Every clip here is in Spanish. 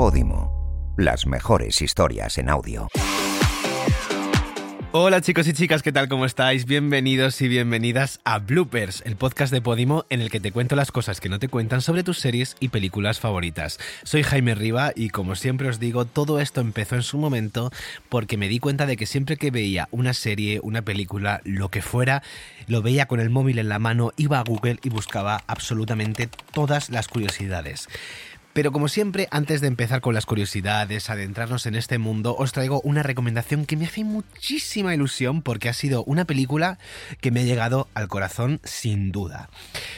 Podimo, las mejores historias en audio. Hola chicos y chicas, ¿qué tal? ¿Cómo estáis? Bienvenidos y bienvenidas a Bloopers, el podcast de Podimo en el que te cuento las cosas que no te cuentan sobre tus series y películas favoritas. Soy Jaime Riva y como siempre os digo, todo esto empezó en su momento porque me di cuenta de que siempre que veía una serie, una película, lo que fuera, lo veía con el móvil en la mano, iba a Google y buscaba absolutamente todas las curiosidades. Pero como siempre, antes de empezar con las curiosidades, adentrarnos en este mundo, os traigo una recomendación que me hace muchísima ilusión porque ha sido una película que me ha llegado al corazón sin duda.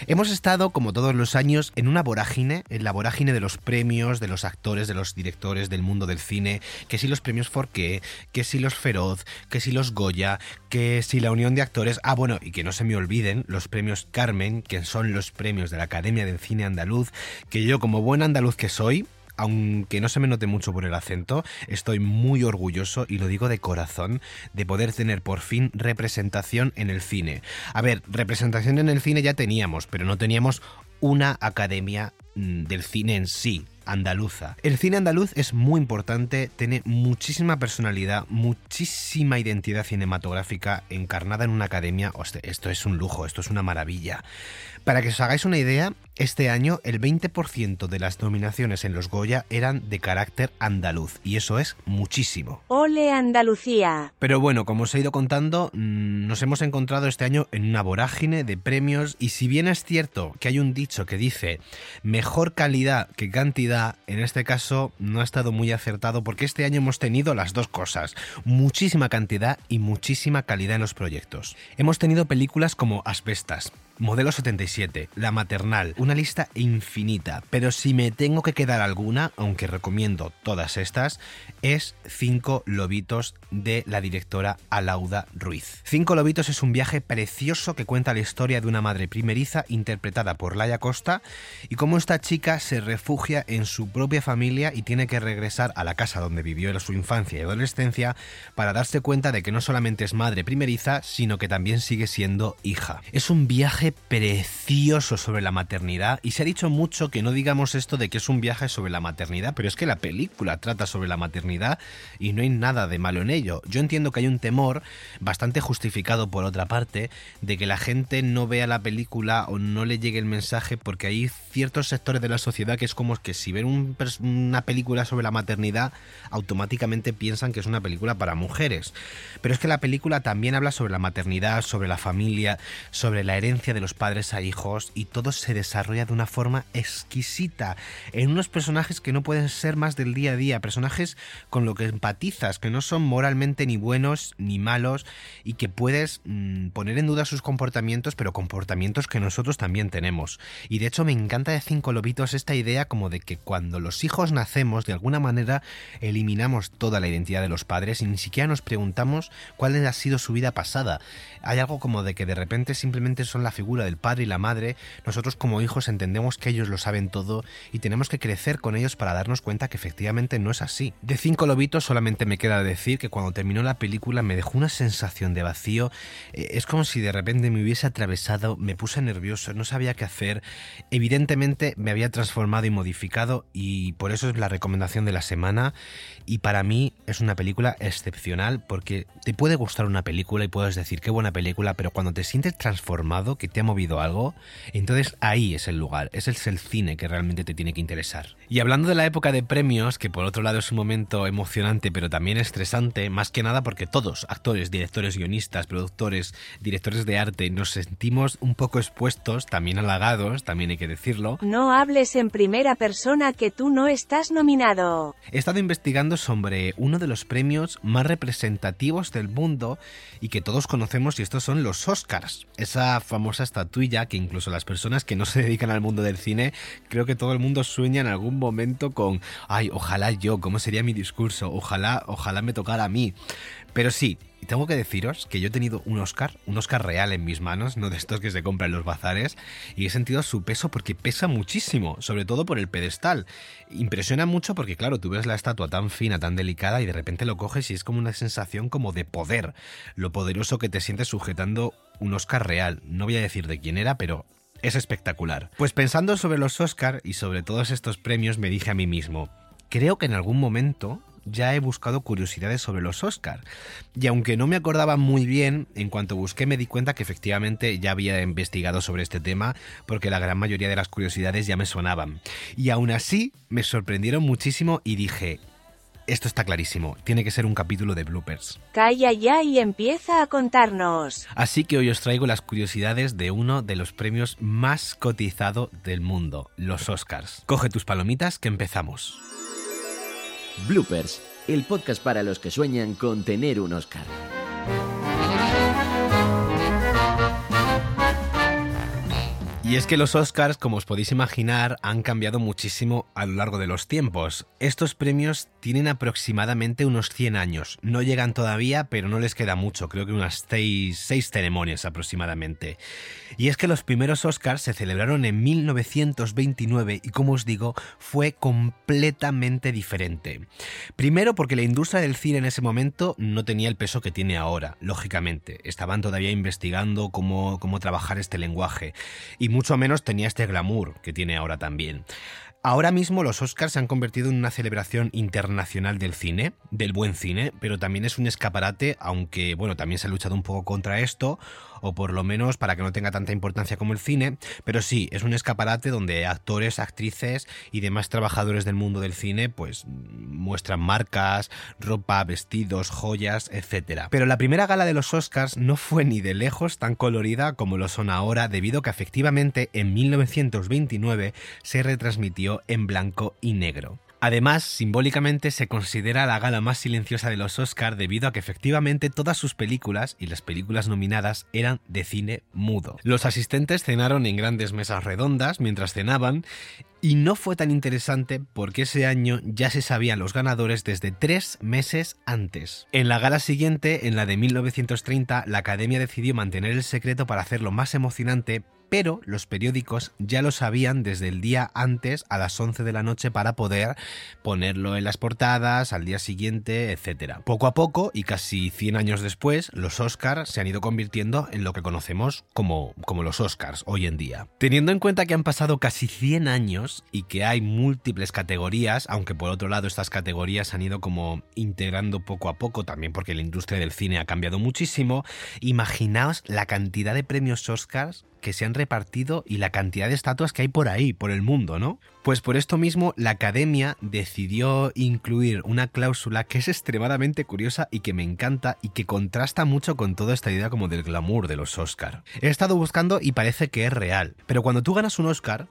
Hemos estado, como todos los años, en una vorágine, en la vorágine de los premios, de los actores, de los directores del mundo del cine, que si los premios Forqué, que si los Feroz, que si los Goya, que si la Unión de Actores, ah bueno, y que no se me olviden los premios Carmen, que son los premios de la Academia del Cine Andaluz, que yo como buen andaluz que soy, aunque no se me note mucho por el acento, estoy muy orgulloso y lo digo de corazón de poder tener por fin representación en el cine. A ver, representación en el cine ya teníamos, pero no teníamos una academia mm, del cine en sí, andaluza. El cine andaluz es muy importante, tiene muchísima personalidad, muchísima identidad cinematográfica encarnada en una academia. esto es un lujo, esto es una maravilla. Para que os hagáis una idea, este año el 20% de las nominaciones en los Goya eran de carácter andaluz y eso es muchísimo. ¡Ole Andalucía! Pero bueno, como os he ido contando, mm, nos hemos encontrado este año en una vorágine de premios y si bien es cierto que hay un dicho que dice mejor calidad que cantidad, en este caso no ha estado muy acertado porque este año hemos tenido las dos cosas, muchísima cantidad y muchísima calidad en los proyectos. Hemos tenido películas como Asbestas, Modelo 77, La Maternal, una lista infinita, pero si me tengo que quedar alguna, aunque recomiendo todas estas, es Cinco Lobitos de la directora Alauda Ruiz. Cinco Lobitos es un viaje precioso que cuenta la historia de una madre primeriza interpretada por Laia Costa y cómo esta chica se refugia en su propia familia y tiene que regresar a la casa donde vivió en su infancia y adolescencia para darse cuenta de que no solamente es madre primeriza, sino que también sigue siendo hija. Es un viaje precioso sobre la maternidad y se ha dicho mucho que no digamos esto de que es un viaje sobre la maternidad, pero es que la película trata sobre la maternidad y no hay nada de malo en ello. Yo entiendo que hay un temor bastante justificado por otra parte de que la gente no vea la película o no le llegue el mensaje porque hay ciertos sectores de la sociedad que es como que si ven una película sobre la maternidad automáticamente piensan que es una película para mujeres. Pero es que la película también habla sobre la maternidad, sobre la familia, sobre la herencia de los padres a hijos y todo se desarrolla de una forma exquisita en unos personajes que no pueden ser más del día a día, personajes con lo que empatizas, que no son moralmente ni buenos ni malos y que puedes mm, poner en duda sus comportamientos, pero comportamientos que nosotros también tenemos. Y de hecho me encanta de Cinco Lobitos esta idea como de que cuando los hijos nacemos, de alguna manera eliminamos toda la identidad de los padres y ni siquiera nos preguntamos cuál ha sido su vida pasada. Hay algo como de que de repente simplemente son la figura del padre y la madre, nosotros como hijos entendemos que ellos lo saben todo y tenemos que crecer con ellos para darnos cuenta que efectivamente no es así. De Cinco Lobitos solamente me queda decir que cuando terminó la película me dejó una sensación de vacío, eh, es como si de repente me hubiese atravesado, me puse nervioso, no sabía qué hacer, evidentemente me había transformado y modificado y por eso es la recomendación de la semana. Y para mí es una película excepcional porque te puede gustar una película y puedes decir qué buena película, pero cuando te sientes transformado, que te ha movido algo, entonces ahí es el lugar, ese es el cine que realmente te tiene que interesar. Y hablando de la época de premios, que por otro lado es un momento emocionante pero también estresante, más que nada porque todos, actores, directores, guionistas, productores, directores de arte, nos sentimos un poco expuestos, también halagados, también hay que decirlo. No hables en primera persona que tú no estás nominado. He estado investigando sobre uno de los premios más representativos del mundo y que todos conocemos y estos son los Oscars, esa famosa estatuilla que incluso las personas que no se dedican al mundo del cine, creo que todo el mundo sueña en algún momento con, ay, ojalá yo, ¿cómo sería mi discurso? Ojalá, ojalá me tocara a mí. Pero sí, tengo que deciros que yo he tenido un Oscar, un Oscar real en mis manos, no de estos que se compran en los bazares, y he sentido su peso porque pesa muchísimo, sobre todo por el pedestal. Impresiona mucho porque, claro, tú ves la estatua tan fina, tan delicada, y de repente lo coges y es como una sensación como de poder, lo poderoso que te sientes sujetando un Oscar real. No voy a decir de quién era, pero es espectacular. Pues pensando sobre los Oscar y sobre todos estos premios me dije a mí mismo, creo que en algún momento ya he buscado curiosidades sobre los Oscars. Y aunque no me acordaba muy bien, en cuanto busqué me di cuenta que efectivamente ya había investigado sobre este tema, porque la gran mayoría de las curiosidades ya me sonaban. Y aún así me sorprendieron muchísimo y dije, esto está clarísimo, tiene que ser un capítulo de bloopers. Calla ya y empieza a contarnos. Así que hoy os traigo las curiosidades de uno de los premios más cotizados del mundo, los Oscars. Coge tus palomitas que empezamos. Bloopers, el podcast para los que sueñan con tener un Oscar. Y es que los Oscars, como os podéis imaginar, han cambiado muchísimo a lo largo de los tiempos. Estos premios tienen aproximadamente unos 100 años. No llegan todavía, pero no les queda mucho, creo que unas 6, ceremonias aproximadamente. Y es que los primeros Oscars se celebraron en 1929 y como os digo, fue completamente diferente. Primero porque la industria del cine en ese momento no tenía el peso que tiene ahora, lógicamente. Estaban todavía investigando cómo, cómo trabajar este lenguaje. Y mucho menos tenía este glamour que tiene ahora también. Ahora mismo los Oscars se han convertido en una celebración internacional del cine, del buen cine, pero también es un escaparate, aunque bueno, también se ha luchado un poco contra esto, o por lo menos para que no tenga tanta importancia como el cine, pero sí, es un escaparate donde actores, actrices y demás trabajadores del mundo del cine pues muestran marcas, ropa, vestidos, joyas, etc. Pero la primera gala de los Oscars no fue ni de lejos tan colorida como lo son ahora debido a que efectivamente en 1929 se retransmitió en blanco y negro. Además, simbólicamente se considera la gala más silenciosa de los Oscar debido a que efectivamente todas sus películas y las películas nominadas eran de cine mudo. Los asistentes cenaron en grandes mesas redondas mientras cenaban y no fue tan interesante porque ese año ya se sabían los ganadores desde tres meses antes. En la gala siguiente, en la de 1930, la Academia decidió mantener el secreto para hacerlo más emocionante, pero los periódicos ya lo sabían desde el día antes a las 11 de la noche para poder ponerlo en las portadas al día siguiente, etc. Poco a poco y casi 100 años después, los Oscars se han ido convirtiendo en lo que conocemos como, como los Oscars hoy en día. Teniendo en cuenta que han pasado casi 100 años y que hay múltiples categorías, aunque por otro lado estas categorías han ido como integrando poco a poco también porque la industria del cine ha cambiado muchísimo, imaginaos la cantidad de premios Oscars que se han repartido y la cantidad de estatuas que hay por ahí, por el mundo, ¿no? Pues por esto mismo la academia decidió incluir una cláusula que es extremadamente curiosa y que me encanta y que contrasta mucho con toda esta idea como del glamour de los Oscar. He estado buscando y parece que es real, pero cuando tú ganas un Oscar,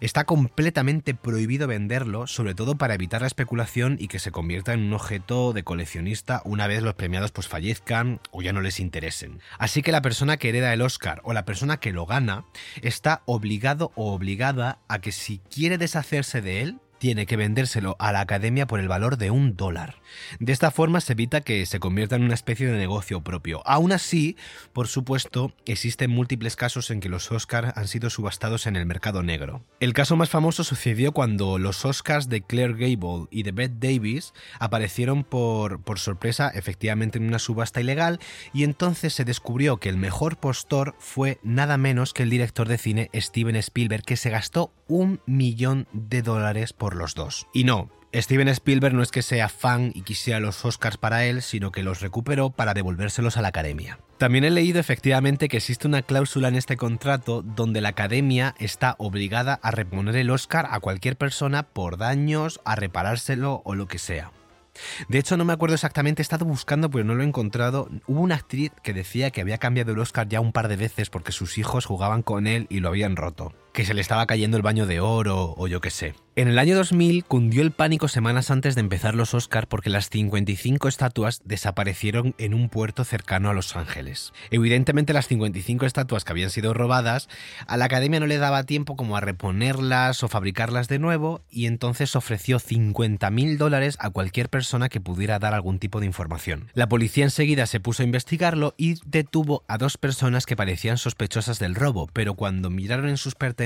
Está completamente prohibido venderlo, sobre todo para evitar la especulación y que se convierta en un objeto de coleccionista una vez los premiados pues fallezcan o ya no les interesen. Así que la persona que hereda el Oscar o la persona que lo gana está obligado o obligada a que si quiere deshacerse de él, tiene que vendérselo a la academia por el valor de un dólar. De esta forma se evita que se convierta en una especie de negocio propio. Aún así, por supuesto, existen múltiples casos en que los Oscars han sido subastados en el mercado negro. El caso más famoso sucedió cuando los Oscars de Claire Gable y de Bette Davis aparecieron por, por sorpresa efectivamente en una subasta ilegal y entonces se descubrió que el mejor postor fue nada menos que el director de cine Steven Spielberg que se gastó un millón de dólares por los dos. Y no, Steven Spielberg no es que sea fan y quisiera los Oscars para él, sino que los recuperó para devolvérselos a la academia. También he leído efectivamente que existe una cláusula en este contrato donde la academia está obligada a reponer el Oscar a cualquier persona por daños, a reparárselo o lo que sea. De hecho, no me acuerdo exactamente, he estado buscando, pero no lo he encontrado. Hubo una actriz que decía que había cambiado el Oscar ya un par de veces porque sus hijos jugaban con él y lo habían roto. Que se le estaba cayendo el baño de oro o yo qué sé. En el año 2000 cundió el pánico semanas antes de empezar los Oscar porque las 55 estatuas desaparecieron en un puerto cercano a Los Ángeles. Evidentemente las 55 estatuas que habían sido robadas, a la academia no le daba tiempo como a reponerlas o fabricarlas de nuevo y entonces ofreció 50 mil dólares a cualquier persona que pudiera dar algún tipo de información. La policía enseguida se puso a investigarlo y detuvo a dos personas que parecían sospechosas del robo, pero cuando miraron en sus pertenencias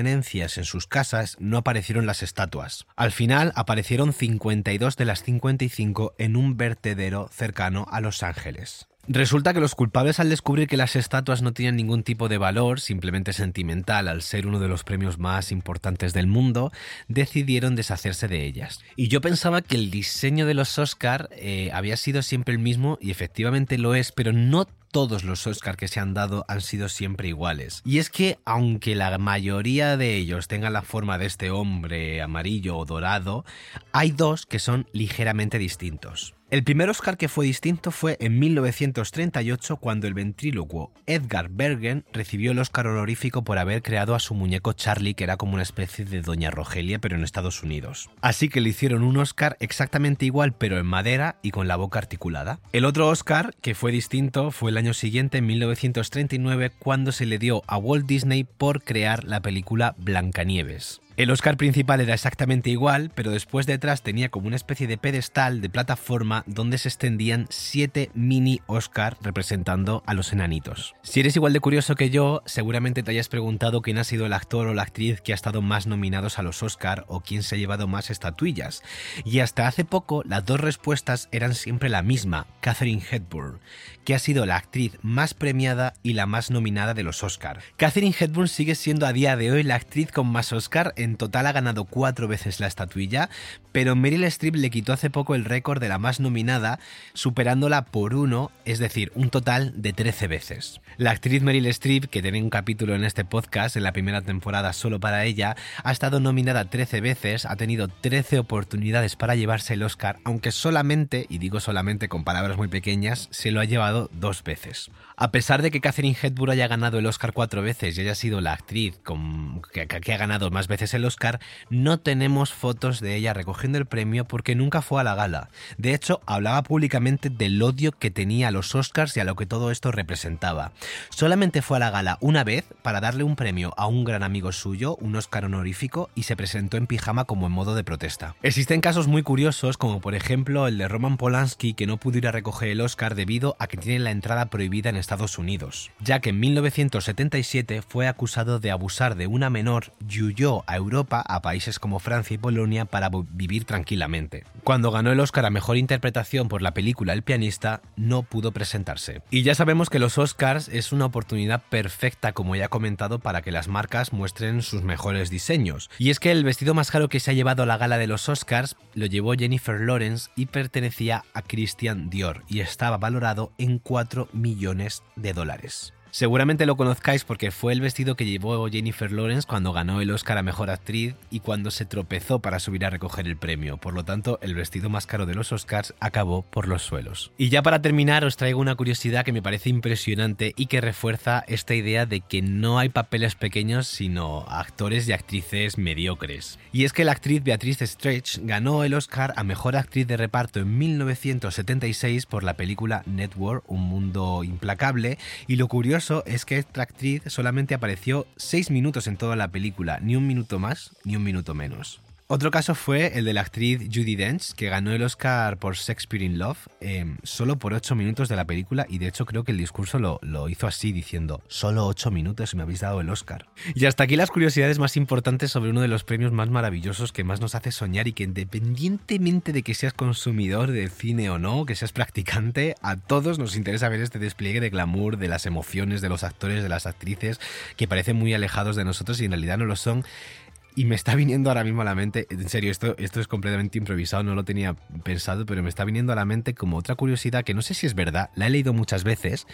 en sus casas no aparecieron las estatuas al final aparecieron 52 de las 55 en un vertedero cercano a Los Ángeles. Resulta que los culpables al descubrir que las estatuas no tenían ningún tipo de valor, simplemente sentimental, al ser uno de los premios más importantes del mundo, decidieron deshacerse de ellas. Y yo pensaba que el diseño de los Oscar eh, había sido siempre el mismo y efectivamente lo es, pero no todos los Oscars que se han dado han sido siempre iguales. Y es que, aunque la mayoría de ellos tengan la forma de este hombre amarillo o dorado, hay dos que son ligeramente distintos. El primer Oscar que fue distinto fue en 1938 cuando el ventrílocuo Edgar Bergen recibió el Oscar honorífico por haber creado a su muñeco Charlie, que era como una especie de Doña Rogelia, pero en Estados Unidos. Así que le hicieron un Oscar exactamente igual, pero en madera y con la boca articulada. El otro Oscar, que fue distinto, fue el año siguiente, en 1939, cuando se le dio a Walt Disney por crear la película Blancanieves. El Oscar principal era exactamente igual, pero después detrás tenía como una especie de pedestal de plataforma donde se extendían siete mini Oscar representando a los enanitos. Si eres igual de curioso que yo, seguramente te hayas preguntado quién ha sido el actor o la actriz que ha estado más nominados a los Oscar o quién se ha llevado más estatuillas. Y hasta hace poco las dos respuestas eran siempre la misma, Catherine Hepburn, que ha sido la actriz más premiada y la más nominada de los Oscar. Catherine Hepburn sigue siendo a día de hoy la actriz con más Oscar total ha ganado cuatro veces la estatuilla, pero Meryl Streep le quitó hace poco el récord de la más nominada, superándola por uno, es decir, un total de 13 veces. La actriz Meryl Streep, que tiene un capítulo en este podcast, en la primera temporada solo para ella, ha estado nominada 13 veces, ha tenido 13 oportunidades para llevarse el Oscar, aunque solamente, y digo solamente con palabras muy pequeñas, se lo ha llevado dos veces. A pesar de que Catherine Hepburn haya ganado el Oscar cuatro veces y haya sido la actriz que, que ha ganado más veces el Oscar, no tenemos fotos de ella recogiendo el premio porque nunca fue a la gala. De hecho, hablaba públicamente del odio que tenía a los Oscars y a lo que todo esto representaba. Solamente fue a la gala una vez para darle un premio a un gran amigo suyo, un Oscar honorífico, y se presentó en pijama como en modo de protesta. Existen casos muy curiosos, como por ejemplo el de Roman Polanski, que no pudo ir a recoger el Oscar debido a que tiene la entrada prohibida en Estados Unidos, ya que en 1977 fue acusado de abusar de una menor y a a países como Francia y Polonia, para vivir tranquilamente. Cuando ganó el Oscar a Mejor Interpretación por la película El pianista, no pudo presentarse. Y ya sabemos que los Oscars es una oportunidad perfecta, como ya he comentado, para que las marcas muestren sus mejores diseños. Y es que el vestido más caro que se ha llevado a la gala de los Oscars lo llevó Jennifer Lawrence y pertenecía a Christian Dior y estaba valorado en 4 millones de dólares. Seguramente lo conozcáis porque fue el vestido que llevó Jennifer Lawrence cuando ganó el Oscar a Mejor Actriz y cuando se tropezó para subir a recoger el premio. Por lo tanto, el vestido más caro de los Oscars acabó por los suelos. Y ya para terminar, os traigo una curiosidad que me parece impresionante y que refuerza esta idea de que no hay papeles pequeños sino actores y actrices mediocres. Y es que la actriz Beatriz Stretch ganó el Oscar a Mejor Actriz de Reparto en 1976 por la película Network, Un Mundo Implacable, y lo curioso es que esta actriz solamente apareció 6 minutos en toda la película, ni un minuto más ni un minuto menos. Otro caso fue el de la actriz Judy Dench, que ganó el Oscar por Shakespeare in Love em, solo por 8 minutos de la película y de hecho creo que el discurso lo, lo, hizo así diciendo, solo 8 minutos y me habéis dado el Oscar. Y hasta aquí las curiosidades más importantes sobre uno de los premios más maravillosos que más nos hace soñar y que independientemente de que seas consumidor de cine o no, que seas practicante, a todos nos interesa ver este despliegue de glamour, de las emociones de los actores, de las actrices, que parecen muy alejados de nosotros y en realidad no lo son y me está viniendo ahora mismo a la mente, en serio, esto, esto es completamente improvisado, no lo tenía pensado, pero me está viniendo a la mente como otra curiosidad que no sé si es verdad, la he leído muchas veces,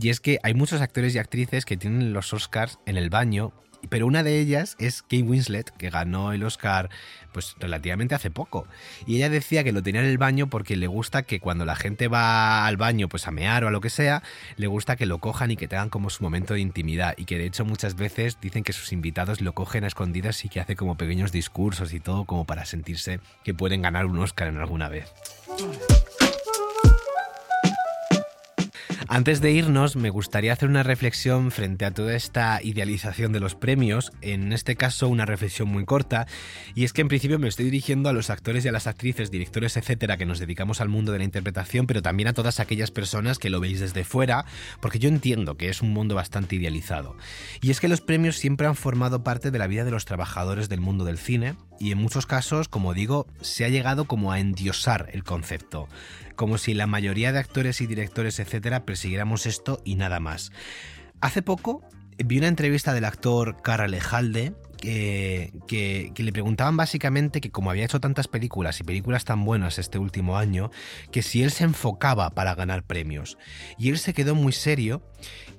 y es que hay muchos actores y actrices que tienen los Oscars en el baño pero una de ellas es Kate Winslet, que ganó el Oscar pues relativamente hace poco. Y ella decía que lo tenía en el baño porque le gusta que cuando la gente va al baño pues a mear o a lo que sea, le gusta que lo cojan y que tengan como su momento de intimidad. Y que de hecho muchas veces dicen que sus invitados lo cogen a escondidas y que hace como pequeños discursos y todo como para sentirse que pueden ganar un Oscar en alguna vez. Antes de irnos, me gustaría hacer una reflexión frente a toda esta idealización de los premios, en este caso una reflexión muy corta, y es que en principio me estoy dirigiendo a los actores y a las actrices, directores, etcétera, que nos dedicamos al mundo de la interpretación, pero también a todas aquellas personas que lo veis desde fuera, porque yo entiendo que es un mundo bastante idealizado. Y es que los premios siempre han formado parte de la vida de los trabajadores del mundo del cine, y en muchos casos, como digo, se ha llegado como a endiosar el concepto, como si la mayoría de actores y directores, etcétera, persiguiéramos esto y nada más. Hace poco vi una entrevista del actor Cara Lejalde que, que, le preguntaban básicamente que como había hecho tantas películas y películas tan buenas este último año, que si él se enfocaba para ganar premios. Y él se quedó muy serio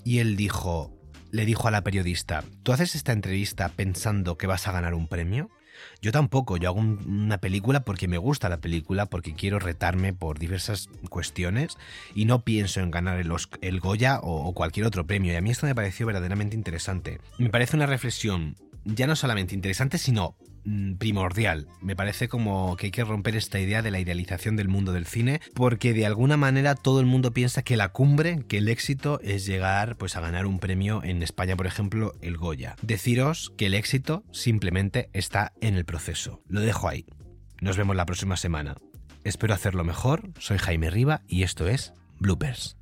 y él dijo, le dijo a la periodista, ¿tú haces esta entrevista pensando que vas a ganar un premio? Yo tampoco, yo hago una película porque me gusta la película, porque quiero retarme por diversas cuestiones y no pienso en ganar el, el Goya o, cualquier otro premio. Y a mí esto me pareció verdaderamente interesante. Me parece una reflexión ya no solamente interesante, sino primordial. Me parece como que hay que romper esta idea de la idealización del mundo del cine, porque de alguna manera todo el mundo piensa que la cumbre, que el éxito es llegar pues a ganar un premio en España, por ejemplo, el Goya. Deciros que el éxito simplemente está en el proceso. Lo dejo ahí. Nos vemos la próxima semana. Espero hacerlo mejor. Soy Jaime Riva y esto es Bloopers.